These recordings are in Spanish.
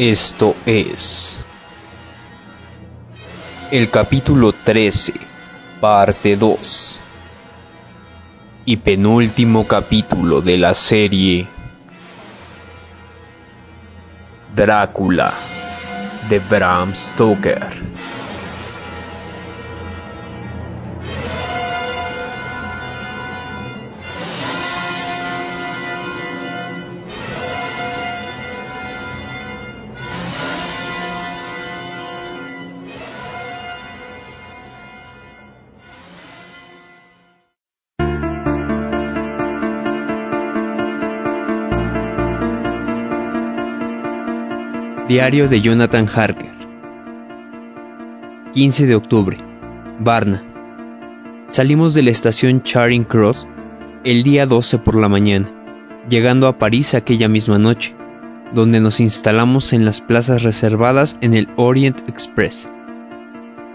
Esto es el capítulo 13, parte 2 y penúltimo capítulo de la serie Drácula de Bram Stoker. Diario de Jonathan Harker 15 de octubre Varna Salimos de la estación Charing Cross el día 12 por la mañana, llegando a París aquella misma noche, donde nos instalamos en las plazas reservadas en el Orient Express.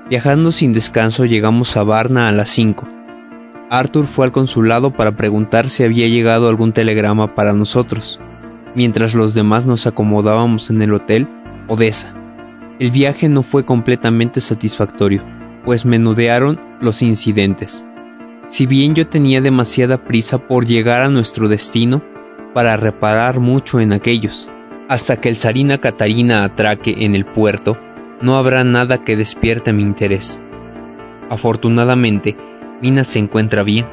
Viajando sin descanso llegamos a Varna a las 5. Arthur fue al consulado para preguntar si había llegado algún telegrama para nosotros mientras los demás nos acomodábamos en el hotel Odessa. El viaje no fue completamente satisfactorio, pues menudearon los incidentes. Si bien yo tenía demasiada prisa por llegar a nuestro destino, para reparar mucho en aquellos, hasta que el Sarina Catarina atraque en el puerto, no habrá nada que despierte mi interés. Afortunadamente, Mina se encuentra bien.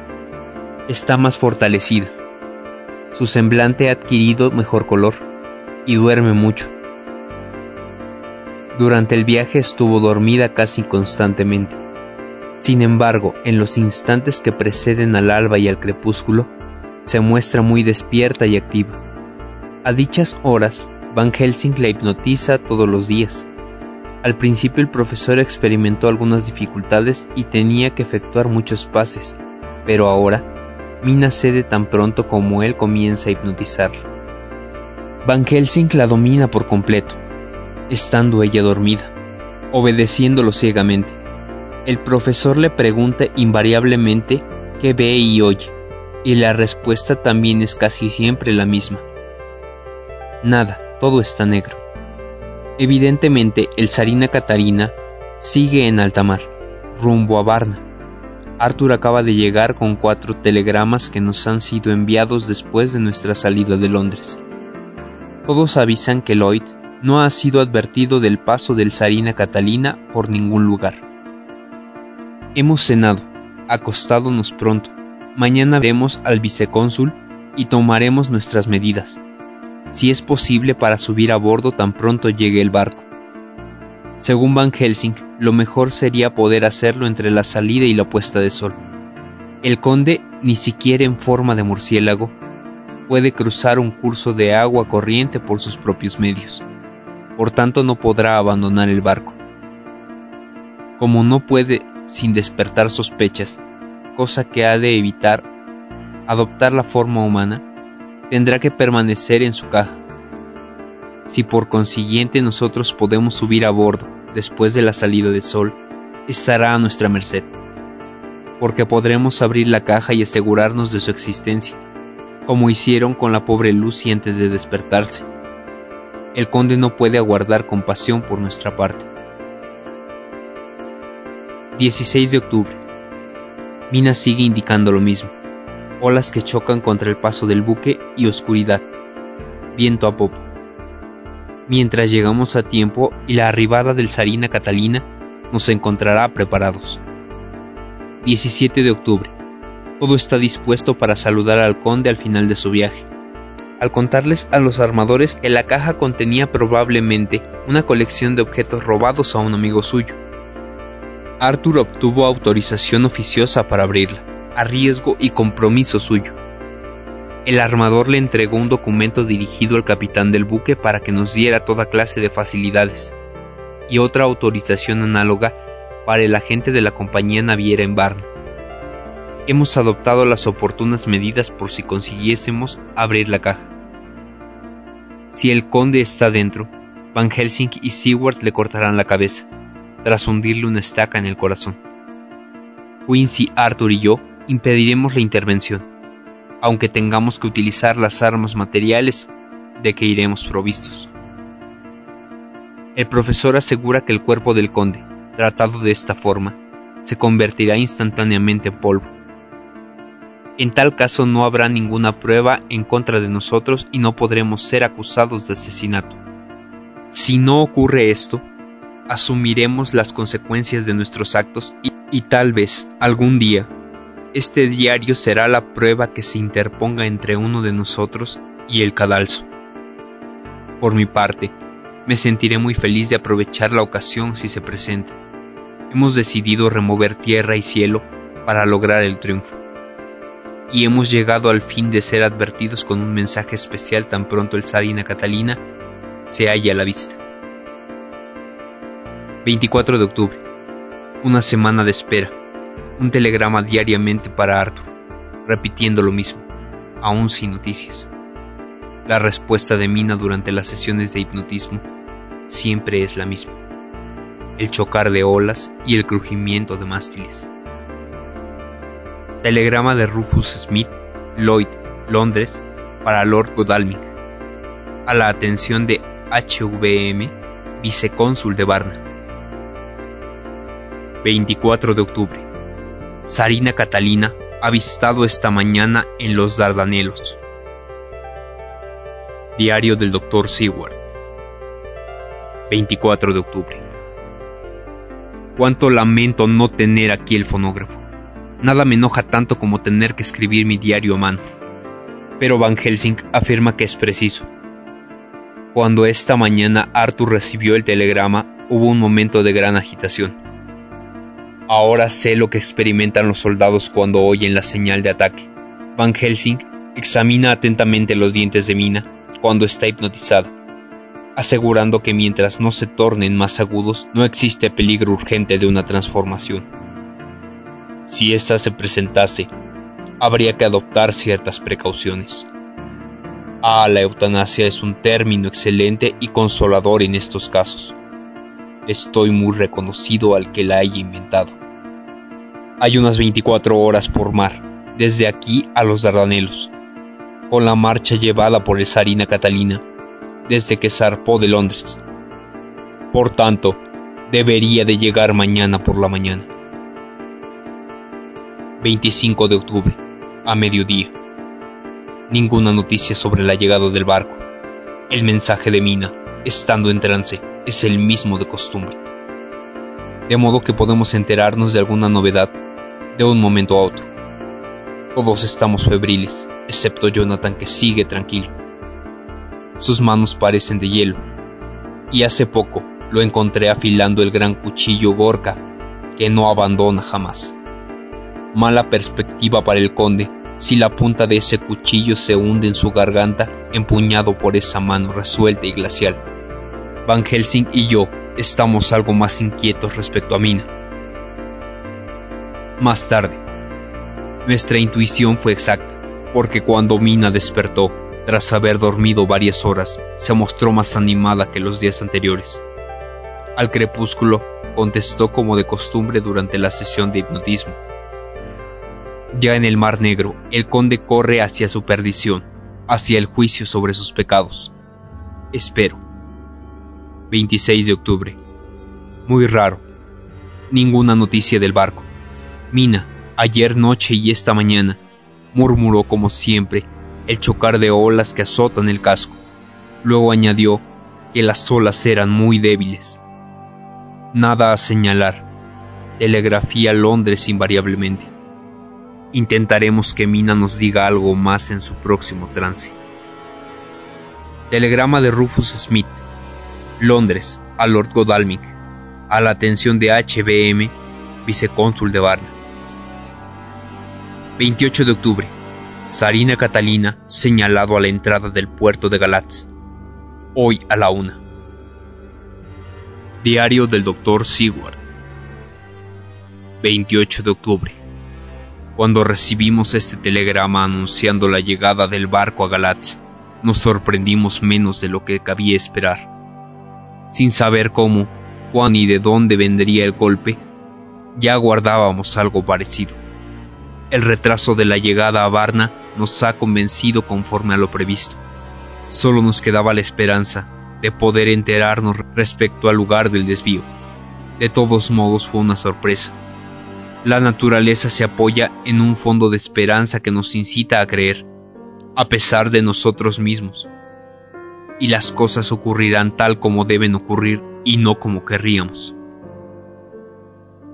Está más fortalecida. Su semblante ha adquirido mejor color y duerme mucho. Durante el viaje estuvo dormida casi constantemente. Sin embargo, en los instantes que preceden al alba y al crepúsculo, se muestra muy despierta y activa. A dichas horas, Van Helsing la hipnotiza todos los días. Al principio el profesor experimentó algunas dificultades y tenía que efectuar muchos pases, pero ahora Mina cede tan pronto como él comienza a hipnotizarla. Van Helsing la domina por completo, estando ella dormida, obedeciéndolo ciegamente. El profesor le pregunta invariablemente qué ve y oye, y la respuesta también es casi siempre la misma. Nada, todo está negro. Evidentemente, el Sarina Catarina sigue en alta mar, rumbo a Varna Arthur acaba de llegar con cuatro telegramas que nos han sido enviados después de nuestra salida de Londres. Todos avisan que Lloyd no ha sido advertido del paso del Sarina Catalina por ningún lugar. Hemos cenado, acostádonos pronto. Mañana veremos al vicecónsul y tomaremos nuestras medidas, si es posible para subir a bordo tan pronto llegue el barco. Según Van Helsing, lo mejor sería poder hacerlo entre la salida y la puesta de sol. El conde, ni siquiera en forma de murciélago, puede cruzar un curso de agua corriente por sus propios medios. Por tanto, no podrá abandonar el barco. Como no puede, sin despertar sospechas, cosa que ha de evitar, adoptar la forma humana, tendrá que permanecer en su caja si por consiguiente nosotros podemos subir a bordo después de la salida del sol, estará a nuestra merced, porque podremos abrir la caja y asegurarnos de su existencia, como hicieron con la pobre Lucy antes de despertarse. El conde no puede aguardar compasión por nuestra parte. 16 de octubre. Mina sigue indicando lo mismo. Olas que chocan contra el paso del buque y oscuridad. Viento a popa mientras llegamos a tiempo y la arribada del Sarina Catalina nos encontrará preparados. 17 de octubre. Todo está dispuesto para saludar al conde al final de su viaje. Al contarles a los armadores que la caja contenía probablemente una colección de objetos robados a un amigo suyo. Arthur obtuvo autorización oficiosa para abrirla, a riesgo y compromiso suyo. El armador le entregó un documento dirigido al capitán del buque para que nos diera toda clase de facilidades, y otra autorización análoga para el agente de la compañía naviera en Barn. Hemos adoptado las oportunas medidas por si consiguiésemos abrir la caja. Si el conde está dentro, Van Helsing y Seward le cortarán la cabeza, tras hundirle una estaca en el corazón. Quincy, Arthur y yo impediremos la intervención aunque tengamos que utilizar las armas materiales de que iremos provistos. El profesor asegura que el cuerpo del conde, tratado de esta forma, se convertirá instantáneamente en polvo. En tal caso no habrá ninguna prueba en contra de nosotros y no podremos ser acusados de asesinato. Si no ocurre esto, asumiremos las consecuencias de nuestros actos y, tal vez algún día este diario será la prueba que se interponga entre uno de nosotros y el cadalso. Por mi parte, me sentiré muy feliz de aprovechar la ocasión si se presenta. Hemos decidido remover tierra y cielo para lograr el triunfo. Y hemos llegado al fin de ser advertidos con un mensaje especial tan pronto el Sarina Catalina se halla a la vista. 24 de octubre. Una semana de espera. Un telegrama diariamente para Arthur, repitiendo lo mismo, aún sin noticias. La respuesta de Mina durante las sesiones de hipnotismo siempre es la misma. El chocar de olas y el crujimiento de mástiles. Telegrama de Rufus Smith, Lloyd, Londres, para Lord Godalming. A la atención de HVM, vicecónsul de Varna. 24 de octubre. Sarina Catalina avistado esta mañana en los Dardanelos. Diario del Dr. Seward. 24 de octubre. Cuánto lamento no tener aquí el fonógrafo. Nada me enoja tanto como tener que escribir mi diario a mano. Pero Van Helsing afirma que es preciso. Cuando esta mañana Arthur recibió el telegrama, hubo un momento de gran agitación. Ahora sé lo que experimentan los soldados cuando oyen la señal de ataque. Van Helsing examina atentamente los dientes de Mina cuando está hipnotizado, asegurando que mientras no se tornen más agudos no existe peligro urgente de una transformación. Si ésta se presentase, habría que adoptar ciertas precauciones. Ah, la eutanasia es un término excelente y consolador en estos casos. Estoy muy reconocido al que la haya inventado. Hay unas 24 horas por mar, desde aquí a los Dardanelos, con la marcha llevada por el Sarina Catalina desde que zarpó de Londres. Por tanto, debería de llegar mañana por la mañana. 25 de octubre, a mediodía. Ninguna noticia sobre la llegada del barco. El mensaje de Mina, estando en trance, es el mismo de costumbre. De modo que podemos enterarnos de alguna novedad de un momento a otro. Todos estamos febriles, excepto Jonathan que sigue tranquilo. Sus manos parecen de hielo, y hace poco lo encontré afilando el gran cuchillo Gorka, que no abandona jamás. Mala perspectiva para el conde si la punta de ese cuchillo se hunde en su garganta empuñado por esa mano resuelta y glacial. Van Helsing y yo estamos algo más inquietos respecto a Mina. Más tarde, nuestra intuición fue exacta porque cuando Mina despertó, tras haber dormido varias horas, se mostró más animada que los días anteriores. Al crepúsculo, contestó como de costumbre durante la sesión de hipnotismo. Ya en el Mar Negro, el conde corre hacia su perdición, hacia el juicio sobre sus pecados. Espero. 26 de octubre. Muy raro. Ninguna noticia del barco. Mina, ayer noche y esta mañana, murmuró como siempre el chocar de olas que azotan el casco. Luego añadió que las olas eran muy débiles. Nada a señalar. Telegrafía Londres invariablemente. Intentaremos que Mina nos diga algo más en su próximo trance. Telegrama de Rufus Smith. Londres, a Lord Godalming. A la atención de HBM, vicecónsul de Varna. 28 de octubre. Sarina Catalina señalado a la entrada del puerto de Galatz. Hoy a la una. Diario del Dr. Seward. 28 de octubre. Cuando recibimos este telegrama anunciando la llegada del barco a Galatz, nos sorprendimos menos de lo que cabía esperar. Sin saber cómo, cuán y de dónde vendría el golpe, ya guardábamos algo parecido. El retraso de la llegada a Varna nos ha convencido conforme a lo previsto. Solo nos quedaba la esperanza de poder enterarnos respecto al lugar del desvío. De todos modos fue una sorpresa. La naturaleza se apoya en un fondo de esperanza que nos incita a creer, a pesar de nosotros mismos. Y las cosas ocurrirán tal como deben ocurrir y no como querríamos.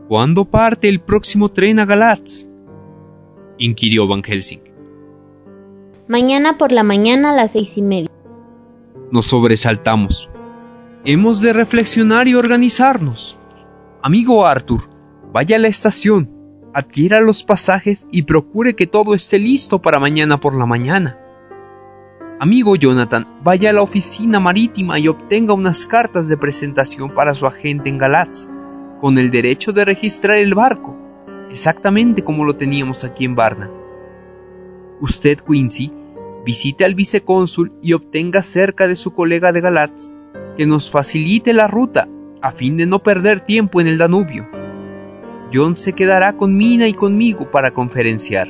¿Cuándo parte el próximo tren a Galatz? inquirió Van Helsing. Mañana por la mañana a las seis y media. Nos sobresaltamos. Hemos de reflexionar y organizarnos. Amigo Arthur, vaya a la estación, adquiera los pasajes y procure que todo esté listo para mañana por la mañana. Amigo Jonathan, vaya a la oficina marítima y obtenga unas cartas de presentación para su agente en Galatz, con el derecho de registrar el barco, exactamente como lo teníamos aquí en Varna. Usted, Quincy, visite al vicecónsul y obtenga cerca de su colega de Galatz que nos facilite la ruta a fin de no perder tiempo en el Danubio. John se quedará con Mina y conmigo para conferenciar.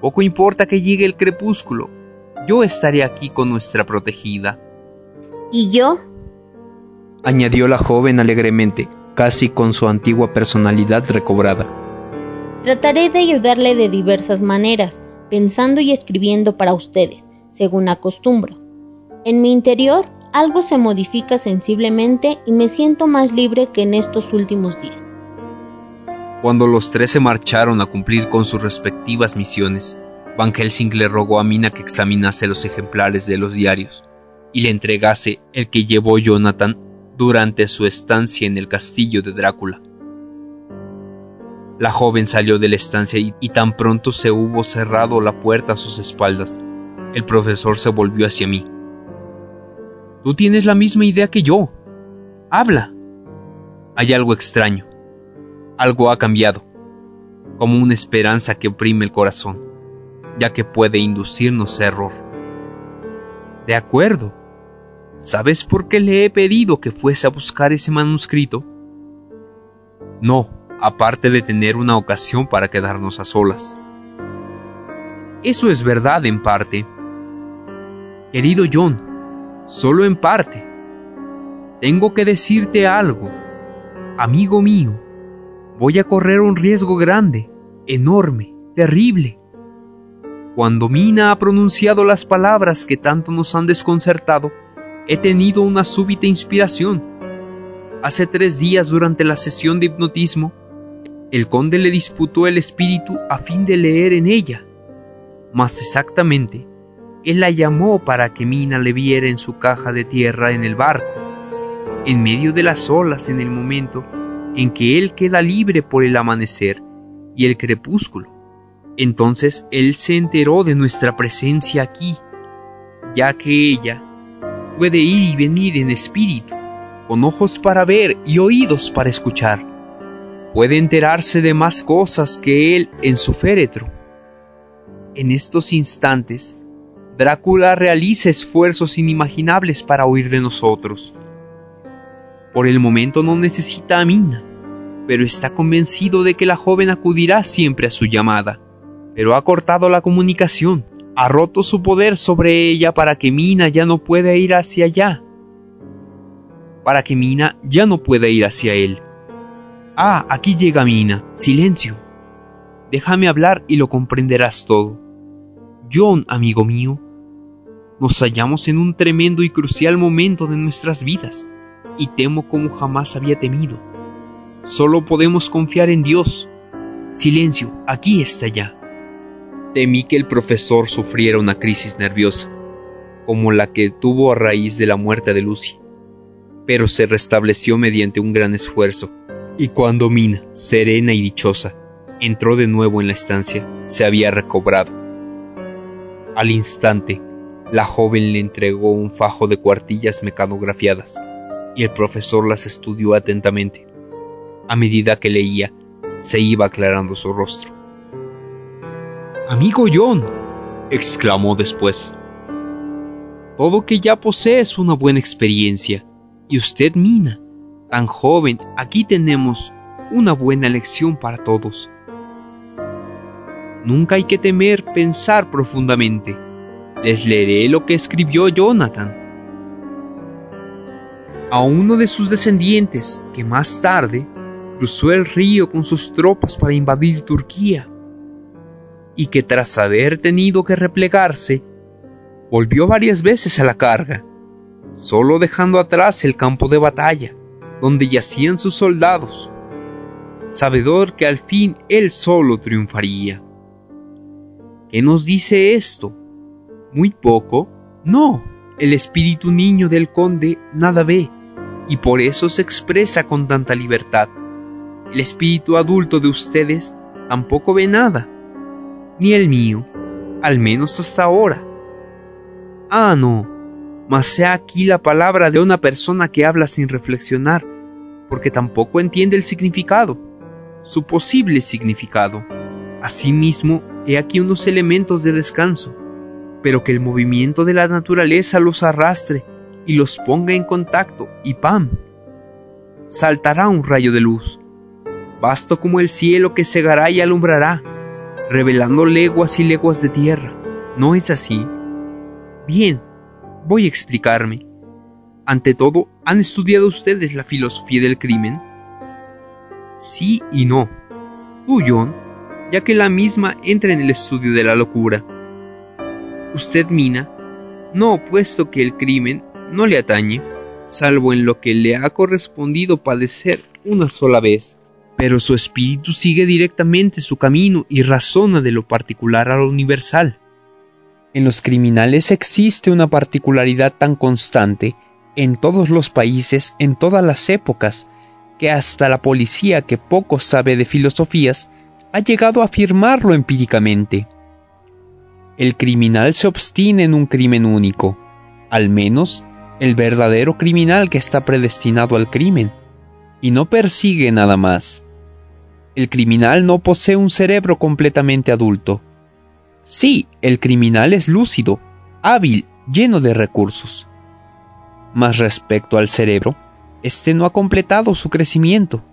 Poco importa que llegue el crepúsculo, yo estaré aquí con nuestra protegida. ¿Y yo? añadió la joven alegremente, casi con su antigua personalidad recobrada. Trataré de ayudarle de diversas maneras, pensando y escribiendo para ustedes, según acostumbro. En mi interior algo se modifica sensiblemente y me siento más libre que en estos últimos días. Cuando los tres se marcharon a cumplir con sus respectivas misiones, Van Helsing le rogó a Mina que examinase los ejemplares de los diarios y le entregase el que llevó Jonathan durante su estancia en el castillo de Drácula. La joven salió de la estancia y, tan pronto se hubo cerrado la puerta a sus espaldas, el profesor se volvió hacia mí. Tú tienes la misma idea que yo. Habla. Hay algo extraño. Algo ha cambiado, como una esperanza que oprime el corazón, ya que puede inducirnos error. De acuerdo. ¿Sabes por qué le he pedido que fuese a buscar ese manuscrito? No, aparte de tener una ocasión para quedarnos a solas. Eso es verdad en parte. Querido John, solo en parte. Tengo que decirte algo. Amigo mío, voy a correr un riesgo grande, enorme, terrible. Cuando Mina ha pronunciado las palabras que tanto nos han desconcertado, he tenido una súbita inspiración. Hace tres días durante la sesión de hipnotismo, el conde le disputó el espíritu a fin de leer en ella. Más exactamente, él la llamó para que Mina le viera en su caja de tierra en el barco, en medio de las olas en el momento en que él queda libre por el amanecer y el crepúsculo. Entonces él se enteró de nuestra presencia aquí, ya que ella puede ir y venir en espíritu, con ojos para ver y oídos para escuchar puede enterarse de más cosas que él en su féretro. En estos instantes, Drácula realiza esfuerzos inimaginables para huir de nosotros. Por el momento no necesita a Mina, pero está convencido de que la joven acudirá siempre a su llamada. Pero ha cortado la comunicación, ha roto su poder sobre ella para que Mina ya no pueda ir hacia allá. Para que Mina ya no pueda ir hacia él. Ah, aquí llega Mina. Silencio. Déjame hablar y lo comprenderás todo. John, amigo mío, nos hallamos en un tremendo y crucial momento de nuestras vidas, y temo como jamás había temido. Solo podemos confiar en Dios. Silencio, aquí está ya. Temí que el profesor sufriera una crisis nerviosa, como la que tuvo a raíz de la muerte de Lucy, pero se restableció mediante un gran esfuerzo y cuando Mina, serena y dichosa, entró de nuevo en la estancia, se había recobrado. Al instante, la joven le entregó un fajo de cuartillas mecanografiadas, y el profesor las estudió atentamente. A medida que leía, se iba aclarando su rostro. Amigo John, exclamó después, todo que ya posees una buena experiencia, y usted, Mina, tan joven, aquí tenemos una buena lección para todos. Nunca hay que temer pensar profundamente. Les leeré lo que escribió Jonathan. a uno de sus descendientes que más tarde cruzó el río con sus tropas para invadir Turquía y que tras haber tenido que replegarse, volvió varias veces a la carga, solo dejando atrás el campo de batalla, donde yacían sus soldados, sabedor que al fin él solo triunfaría. ¿Qué nos dice esto? ¿Muy poco? No, el espíritu niño del conde nada ve, y por eso se expresa con tanta libertad. El espíritu adulto de ustedes tampoco ve nada, ni el mío, al menos hasta ahora. Ah, no, mas sea aquí la palabra de una persona que habla sin reflexionar, porque tampoco entiende el significado, su posible significado. Asimismo, he aquí unos elementos de descanso, pero que el movimiento de la naturaleza los arrastre y los ponga en contacto, y ¡pam! Saltará un rayo de luz, vasto como el cielo que cegará y alumbrará, revelando leguas y leguas de tierra. ¿No es así? Bien, voy a explicarme. Ante todo, ¿han estudiado ustedes la filosofía del crimen? Sí y no. Tú, John, ya que la misma entra en el estudio de la locura. Usted, Mina, no puesto que el crimen no le atañe, salvo en lo que le ha correspondido padecer una sola vez pero su espíritu sigue directamente su camino y razona de lo particular a lo universal. En los criminales existe una particularidad tan constante en todos los países, en todas las épocas, que hasta la policía que poco sabe de filosofías ha llegado a afirmarlo empíricamente. El criminal se obstina en un crimen único, al menos el verdadero criminal que está predestinado al crimen, y no persigue nada más. El criminal no posee un cerebro completamente adulto. Sí, el criminal es lúcido, hábil, lleno de recursos. Mas respecto al cerebro, éste no ha completado su crecimiento.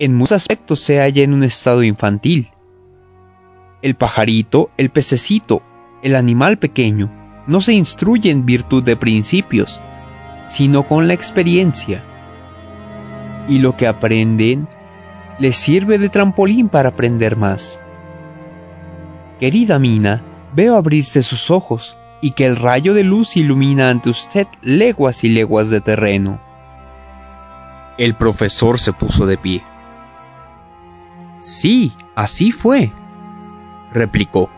En muchos aspectos se halla en un estado infantil. El pajarito, el pececito, el animal pequeño, no se instruye en virtud de principios, sino con la experiencia. Y lo que aprenden le sirve de trampolín para aprender más. Querida Mina, veo abrirse sus ojos y que el rayo de luz ilumina ante usted leguas y leguas de terreno. El profesor se puso de pie. Sí, así fue, replicó.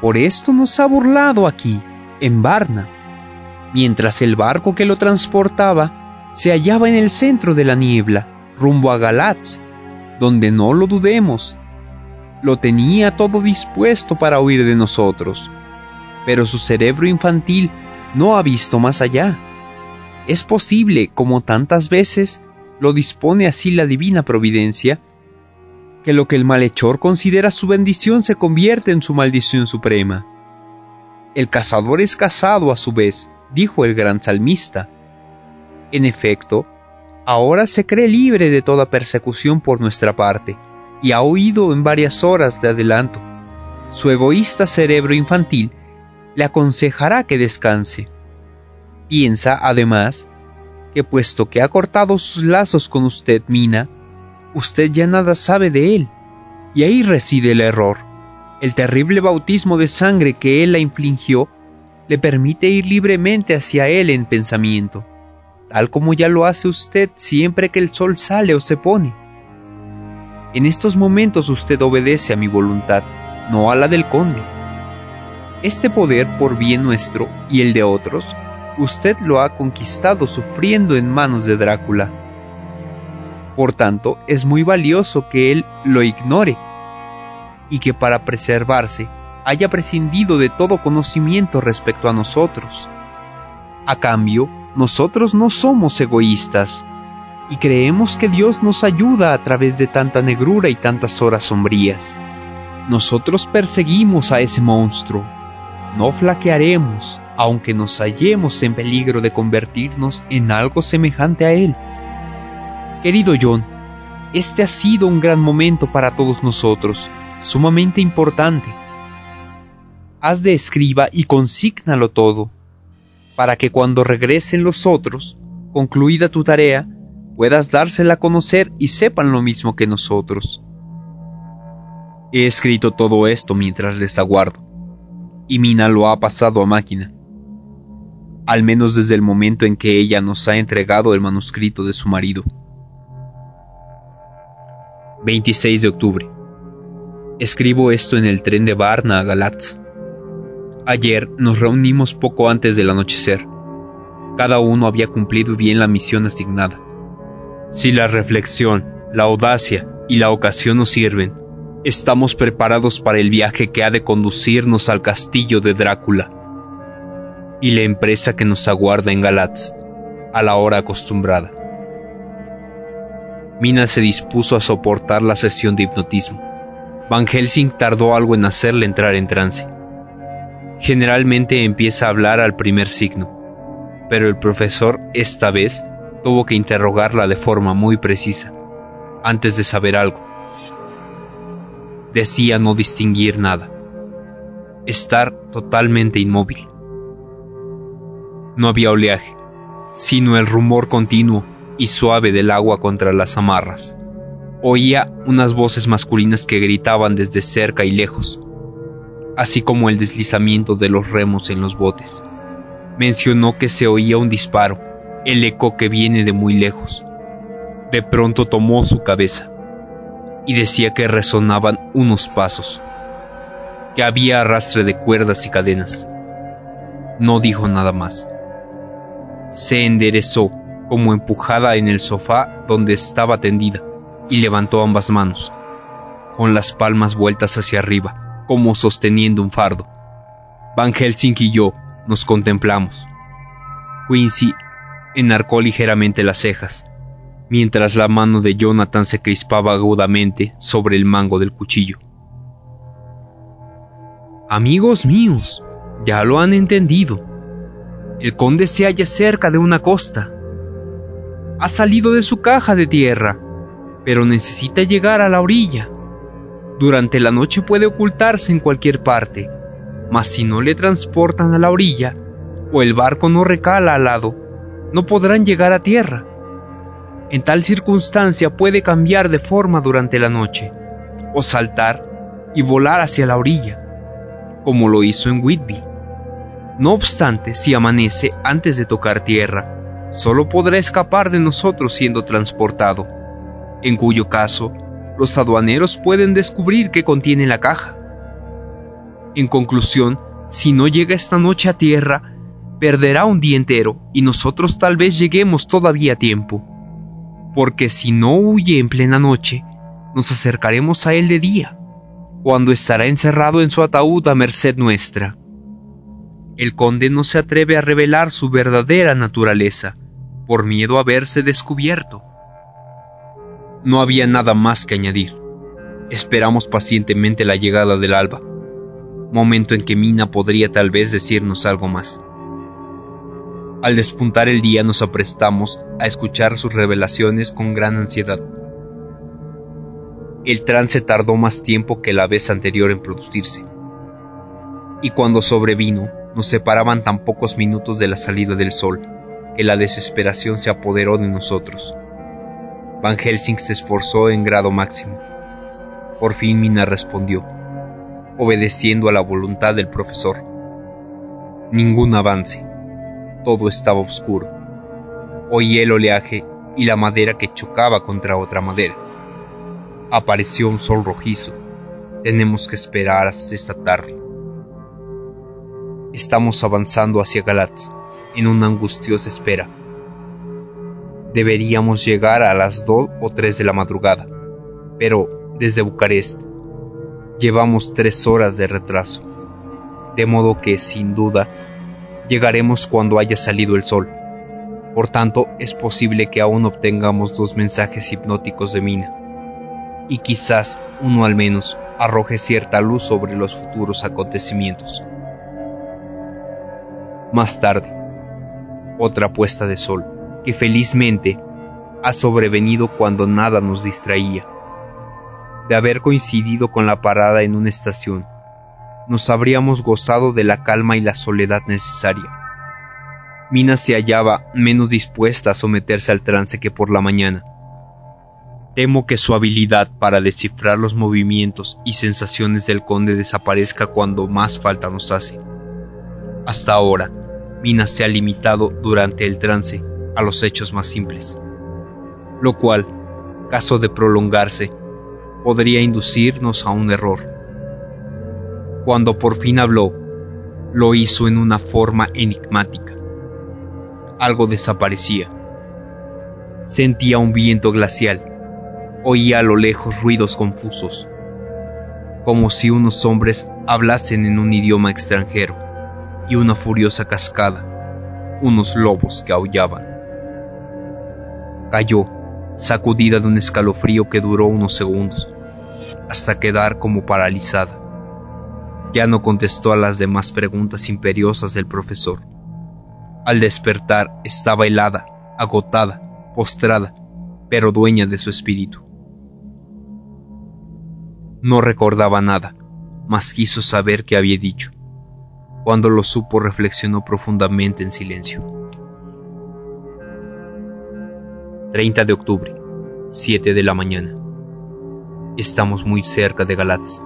Por esto nos ha burlado aquí, en Varna, mientras el barco que lo transportaba se hallaba en el centro de la niebla rumbo a Galatz, donde no lo dudemos, lo tenía todo dispuesto para huir de nosotros, pero su cerebro infantil no ha visto más allá. Es posible, como tantas veces lo dispone así la divina providencia, que lo que el malhechor considera su bendición se convierte en su maldición suprema. El cazador es cazado a su vez, dijo el gran salmista. En efecto, ahora se cree libre de toda persecución por nuestra parte, y ha oído en varias horas de adelanto. Su egoísta cerebro infantil le aconsejará que descanse. Piensa, además, que puesto que ha cortado sus lazos con usted, Mina, usted ya nada sabe de él, y ahí reside el error. El terrible bautismo de sangre que él la infligió le permite ir libremente hacia él en pensamiento tal como ya lo hace usted siempre que el sol sale o se pone. En estos momentos usted obedece a mi voluntad, no a la del conde. Este poder por bien nuestro y el de otros, usted lo ha conquistado sufriendo en manos de Drácula. Por tanto, es muy valioso que él lo ignore y que para preservarse haya prescindido de todo conocimiento respecto a nosotros. A cambio, nosotros no somos egoístas y creemos que Dios nos ayuda a través de tanta negrura y tantas horas sombrías. Nosotros perseguimos a ese monstruo. No flaquearemos, aunque nos hallemos en peligro de convertirnos en algo semejante a él. Querido John, este ha sido un gran momento para todos nosotros, sumamente importante. Haz de escriba y consígnalo todo para que cuando regresen los otros, concluida tu tarea, puedas dársela a conocer y sepan lo mismo que nosotros. He escrito todo esto mientras les aguardo, y Mina lo ha pasado a máquina, al menos desde el momento en que ella nos ha entregado el manuscrito de su marido. 26 de octubre. Escribo esto en el tren de Varna a Galatz. Ayer nos reunimos poco antes del anochecer. Cada uno había cumplido bien la misión asignada. Si la reflexión, la audacia y la ocasión nos sirven, estamos preparados para el viaje que ha de conducirnos al castillo de Drácula y la empresa que nos aguarda en Galatz a la hora acostumbrada. Mina se dispuso a soportar la sesión de hipnotismo. Van Helsing tardó algo en hacerle entrar en trance. Generalmente empieza a hablar al primer signo, pero el profesor esta vez tuvo que interrogarla de forma muy precisa, antes de saber algo. Decía no distinguir nada, estar totalmente inmóvil. No había oleaje, sino el rumor continuo y suave del agua contra las amarras. Oía unas voces masculinas que gritaban desde cerca y lejos, así como el deslizamiento de los remos en los botes. Mencionó que se oía un disparo, el eco que viene de muy lejos. De pronto tomó su cabeza y decía que resonaban unos pasos, que había arrastre de cuerdas y cadenas. No dijo nada más. Se enderezó como empujada en el sofá donde estaba tendida, y levantó ambas manos, con las palmas vueltas hacia arriba, como sosteniendo un fardo. Van Helsing y yo nos contemplamos. Quincy enarcó ligeramente las cejas, mientras la mano de Jonathan se crispaba agudamente sobre el mango del cuchillo. Amigos míos, ya lo han entendido. El conde se halla cerca de una costa ha salido de su caja de tierra, pero necesita llegar a la orilla. Durante la noche puede ocultarse en cualquier parte, mas si no le transportan a la orilla o el barco no recala al lado, no podrán llegar a tierra. En tal circunstancia puede cambiar de forma durante la noche, o saltar y volar hacia la orilla, como lo hizo en Whitby. No obstante, si amanece antes de tocar tierra, solo podrá escapar de nosotros siendo transportado, en cuyo caso los aduaneros pueden descubrir qué contiene la caja. En conclusión, si no llega esta noche a tierra, perderá un día entero y nosotros tal vez lleguemos todavía a tiempo. Porque si no huye en plena noche, nos acercaremos a él de día, cuando estará encerrado en su ataúd a merced nuestra el conde no se atreve a revelar su verdadera naturaleza, por miedo a verse descubierto. No había nada más que añadir. Esperamos pacientemente la llegada del alba, momento en que Mina podría tal vez decirnos algo más. Al despuntar el día nos aprestamos a escuchar sus revelaciones con gran ansiedad. El trance tardó más tiempo que la vez anterior en producirse, y cuando sobrevino nos separaban tan pocos minutos de la salida del sol, que la desesperación se apoderó de nosotros. Van Helsing se esforzó en grado máximo. Por fin Mina respondió, obedeciendo a la voluntad del profesor. Ningún avance. Todo estaba oscuro. Oí el oleaje y la madera que chocaba contra otra madera. Apareció un sol rojizo. Tenemos que esperar hasta esta tarde. Estamos avanzando hacia Galatz en una angustiosa espera. Deberíamos llegar a las dos o tres de la madrugada, pero desde Bucarest llevamos tres horas de retraso, de modo que, sin duda, llegaremos cuando haya salido el sol. Por tanto, es posible que aún obtengamos dos mensajes hipnóticos de Mina, y quizás uno al menos arroje cierta luz sobre los futuros acontecimientos. Más tarde, otra puesta de sol, que felizmente ha sobrevenido cuando nada nos distraía. De haber coincidido con la parada en una estación, nos habríamos gozado de la calma y la soledad necesaria. Mina se hallaba menos dispuesta a someterse al trance que por la mañana. Temo que su habilidad para descifrar los movimientos y sensaciones del conde desaparezca cuando más falta nos hace. Hasta ahora, Mina se ha limitado durante el trance a los hechos más simples, lo cual, caso de prolongarse, podría inducirnos a un error. Cuando por fin habló, lo hizo en una forma enigmática. Algo desaparecía. Sentía un viento glacial. Oía a lo lejos ruidos confusos, como si unos hombres hablasen en un idioma extranjero, y una furiosa cascada, unos lobos que aullaban. Cayó, sacudida de un escalofrío que duró unos segundos, hasta quedar como paralizada. Ya no contestó a las demás preguntas imperiosas del profesor. Al despertar estaba helada, agotada, postrada, pero dueña de su espíritu. No recordaba nada, mas quiso saber qué había dicho. Cuando lo supo reflexionó profundamente en silencio. 30 de octubre, 7 de la mañana. Estamos muy cerca de Galatz,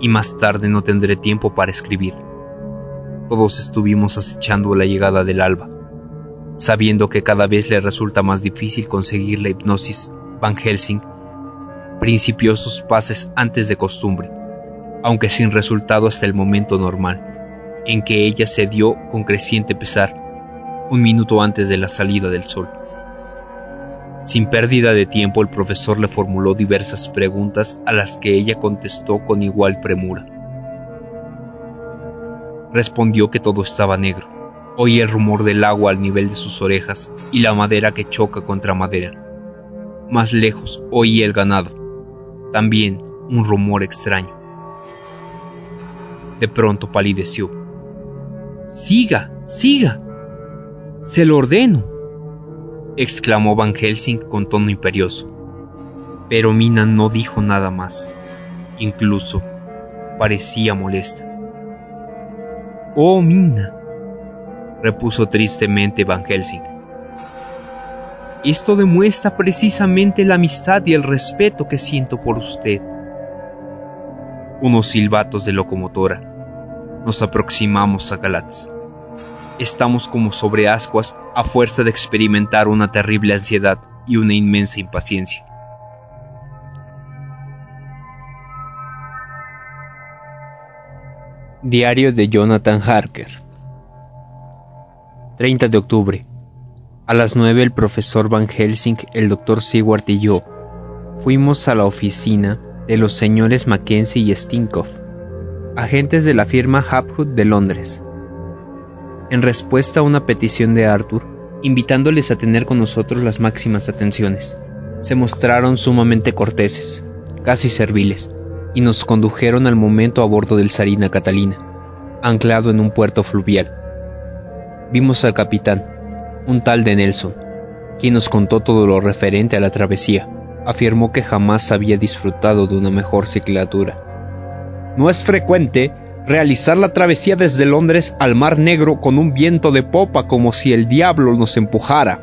y más tarde no tendré tiempo para escribir. Todos estuvimos acechando la llegada del alba, sabiendo que cada vez le resulta más difícil conseguir la hipnosis. Van Helsing principió sus pases antes de costumbre, aunque sin resultado hasta el momento normal, en que ella se dio con creciente pesar, un minuto antes de la salida del sol. Sin pérdida de tiempo, el profesor le formuló diversas preguntas a las que ella contestó con igual premura. Respondió que todo estaba negro. Oía el rumor del agua al nivel de sus orejas y la madera que choca contra madera. Más lejos oía el ganado. También un rumor extraño. De pronto palideció. Siga, siga. Se lo ordeno exclamó Van Helsing con tono imperioso. Pero Mina no dijo nada más. Incluso parecía molesta. Oh, Mina, repuso tristemente Van Helsing. Esto demuestra precisamente la amistad y el respeto que siento por usted. Unos silbatos de locomotora. Nos aproximamos a Galatz. Estamos como sobre ascuas a fuerza de experimentar una terrible ansiedad y una inmensa impaciencia. Diario de Jonathan Harker 30 de octubre. A las 9 el profesor Van Helsing, el doctor Seward y yo fuimos a la oficina de los señores Mackenzie y Stinkoff, agentes de la firma Hapgood de Londres en respuesta a una petición de Arthur, invitándoles a tener con nosotros las máximas atenciones. Se mostraron sumamente corteses, casi serviles, y nos condujeron al momento a bordo del Sarina Catalina, anclado en un puerto fluvial. Vimos al capitán, un tal de Nelson, quien nos contó todo lo referente a la travesía. Afirmó que jamás había disfrutado de una mejor ciclatura. No es frecuente realizar la travesía desde Londres al Mar Negro con un viento de popa como si el diablo nos empujara.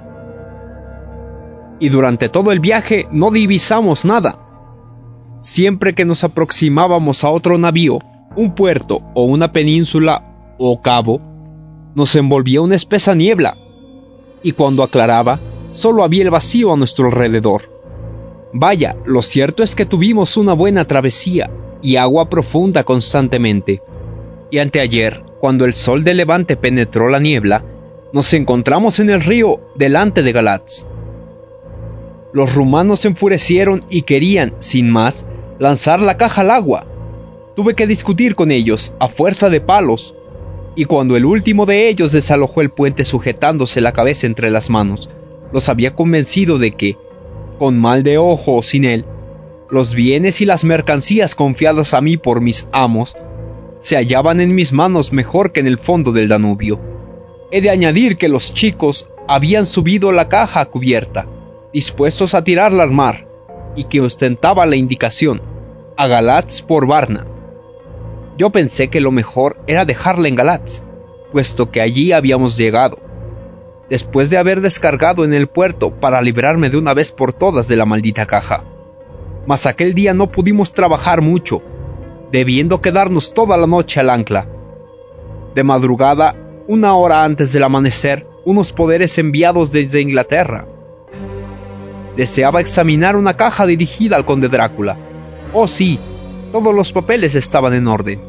Y durante todo el viaje no divisamos nada. Siempre que nos aproximábamos a otro navío, un puerto o una península o cabo, nos envolvía una espesa niebla, y cuando aclaraba, solo había el vacío a nuestro alrededor. Vaya, lo cierto es que tuvimos una buena travesía y agua profunda constantemente y anteayer, cuando el sol de levante penetró la niebla, nos encontramos en el río delante de Galatz. Los rumanos se enfurecieron y querían, sin más, lanzar la caja al agua. Tuve que discutir con ellos a fuerza de palos, y cuando el último de ellos desalojó el puente sujetándose la cabeza entre las manos, los había convencido de que, con mal de ojo o sin él, los bienes y las mercancías confiadas a mí por mis amos se hallaban en mis manos mejor que en el fondo del Danubio. He de añadir que los chicos habían subido la caja a cubierta, dispuestos a tirarla al mar, y que ostentaba la indicación a Galatz por Varna. Yo pensé que lo mejor era dejarla en Galatz, puesto que allí habíamos llegado. después de haber descargado en el puerto para librarme de una vez por todas de la maldita caja. Mas aquel día no pudimos trabajar mucho, debiendo quedarnos toda la noche al ancla. De madrugada, una hora antes del amanecer, unos poderes enviados desde Inglaterra. Deseaba examinar una caja dirigida al conde Drácula. Oh sí, todos los papeles estaban en orden.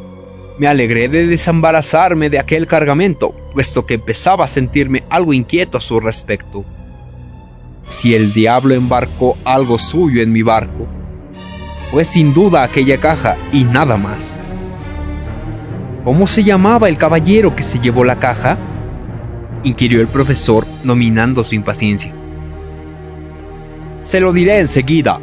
Me alegré de desembarazarme de aquel cargamento, puesto que empezaba a sentirme algo inquieto a su respecto. Si el diablo embarcó algo suyo en mi barco, fue sin duda aquella caja y nada más. ¿Cómo se llamaba el caballero que se llevó la caja? inquirió el profesor, nominando su impaciencia. Se lo diré enseguida.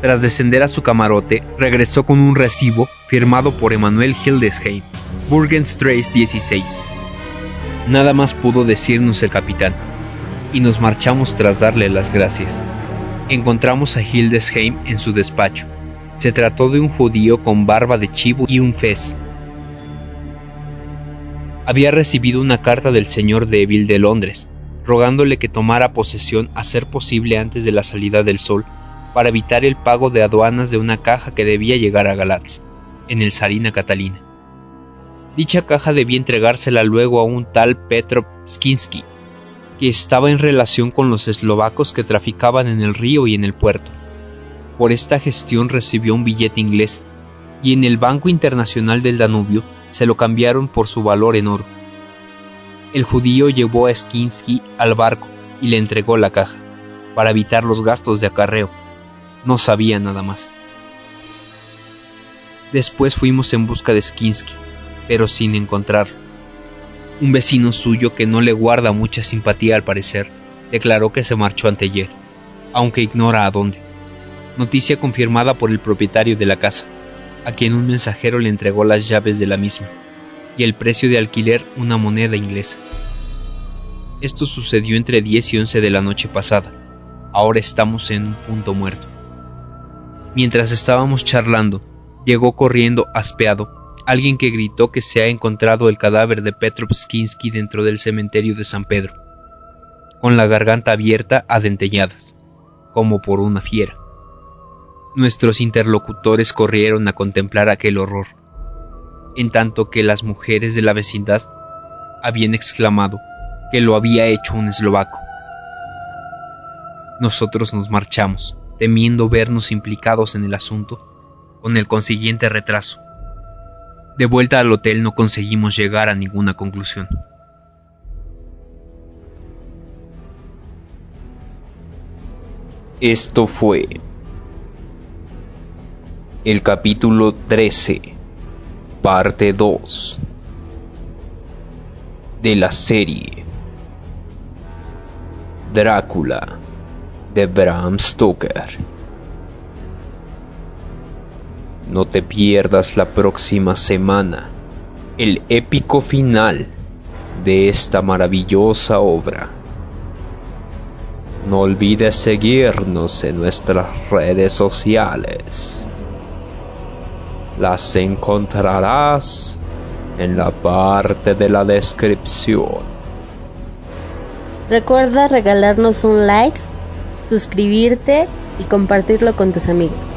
Tras descender a su camarote, regresó con un recibo firmado por Emanuel Hildesheim, Burgenstrace 16. Nada más pudo decirnos el capitán, y nos marchamos tras darle las gracias. Encontramos a Hildesheim en su despacho. Se trató de un judío con barba de chivo y un fez, había recibido una carta del señor Deville de Londres, rogándole que tomara posesión a ser posible antes de la salida del sol, para evitar el pago de aduanas de una caja que debía llegar a Galatz, en el Sarina Catalina. Dicha caja debía entregársela luego a un tal Petro Skinsky, que estaba en relación con los eslovacos que traficaban en el río y en el puerto. Por esta gestión recibió un billete inglés, y en el Banco Internacional del Danubio se lo cambiaron por su valor en oro. El judío llevó a Skinsky al barco y le entregó la caja, para evitar los gastos de acarreo. No sabía nada más. Después fuimos en busca de Skinsky, pero sin encontrarlo. Un vecino suyo que no le guarda mucha simpatía al parecer, declaró que se marchó anteayer, aunque ignora a dónde. Noticia confirmada por el propietario de la casa a quien un mensajero le entregó las llaves de la misma, y el precio de alquiler una moneda inglesa. Esto sucedió entre 10 y 11 de la noche pasada. Ahora estamos en un punto muerto. Mientras estábamos charlando, llegó corriendo aspeado alguien que gritó que se ha encontrado el cadáver de Petrovskinsky dentro del cementerio de San Pedro, con la garganta abierta a dentelladas, como por una fiera. Nuestros interlocutores corrieron a contemplar aquel horror, en tanto que las mujeres de la vecindad habían exclamado que lo había hecho un eslovaco. Nosotros nos marchamos, temiendo vernos implicados en el asunto, con el consiguiente retraso. De vuelta al hotel no conseguimos llegar a ninguna conclusión. Esto fue el capítulo 13, parte 2 de la serie Drácula de Bram Stoker. No te pierdas la próxima semana el épico final de esta maravillosa obra. No olvides seguirnos en nuestras redes sociales las encontrarás en la parte de la descripción. Recuerda regalarnos un like, suscribirte y compartirlo con tus amigos.